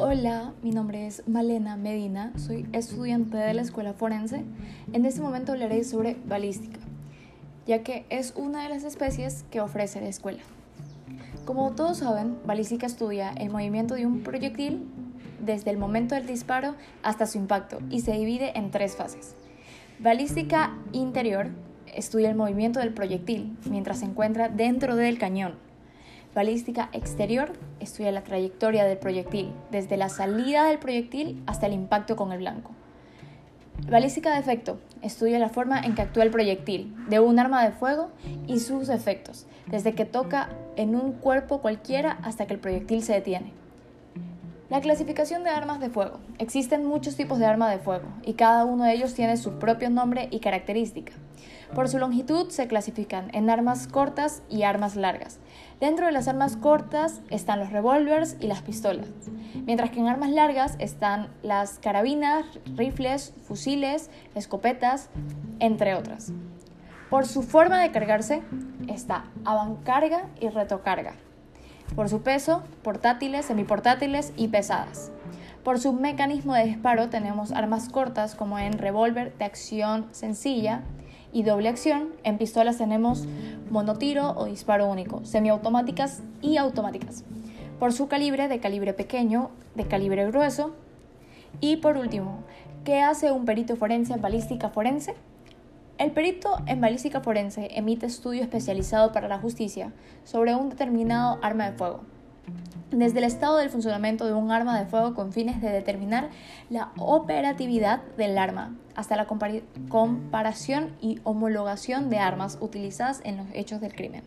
Hola, mi nombre es Malena Medina, soy estudiante de la Escuela Forense. En este momento hablaré sobre balística, ya que es una de las especies que ofrece la escuela. Como todos saben, balística estudia el movimiento de un proyectil desde el momento del disparo hasta su impacto y se divide en tres fases. Balística interior estudia el movimiento del proyectil mientras se encuentra dentro del cañón Balística exterior estudia la trayectoria del proyectil, desde la salida del proyectil hasta el impacto con el blanco. Balística de efecto estudia la forma en que actúa el proyectil de un arma de fuego y sus efectos, desde que toca en un cuerpo cualquiera hasta que el proyectil se detiene. La clasificación de armas de fuego. Existen muchos tipos de arma de fuego y cada uno de ellos tiene su propio nombre y característica. Por su longitud se clasifican en armas cortas y armas largas. Dentro de las armas cortas están los revólveres y las pistolas, mientras que en armas largas están las carabinas, rifles, fusiles, escopetas, entre otras. Por su forma de cargarse está avancarga y retocarga. Por su peso, portátiles, semiportátiles y pesadas. Por su mecanismo de disparo tenemos armas cortas como en revólver de acción sencilla, y doble acción. En pistolas tenemos monotiro o disparo único, semiautomáticas y automáticas. Por su calibre, de calibre pequeño, de calibre grueso. Y por último, ¿qué hace un perito forense en balística forense? El perito en balística forense emite estudio especializado para la justicia sobre un determinado arma de fuego desde el estado del funcionamiento de un arma de fuego con fines de determinar la operatividad del arma, hasta la comparación y homologación de armas utilizadas en los hechos del crimen.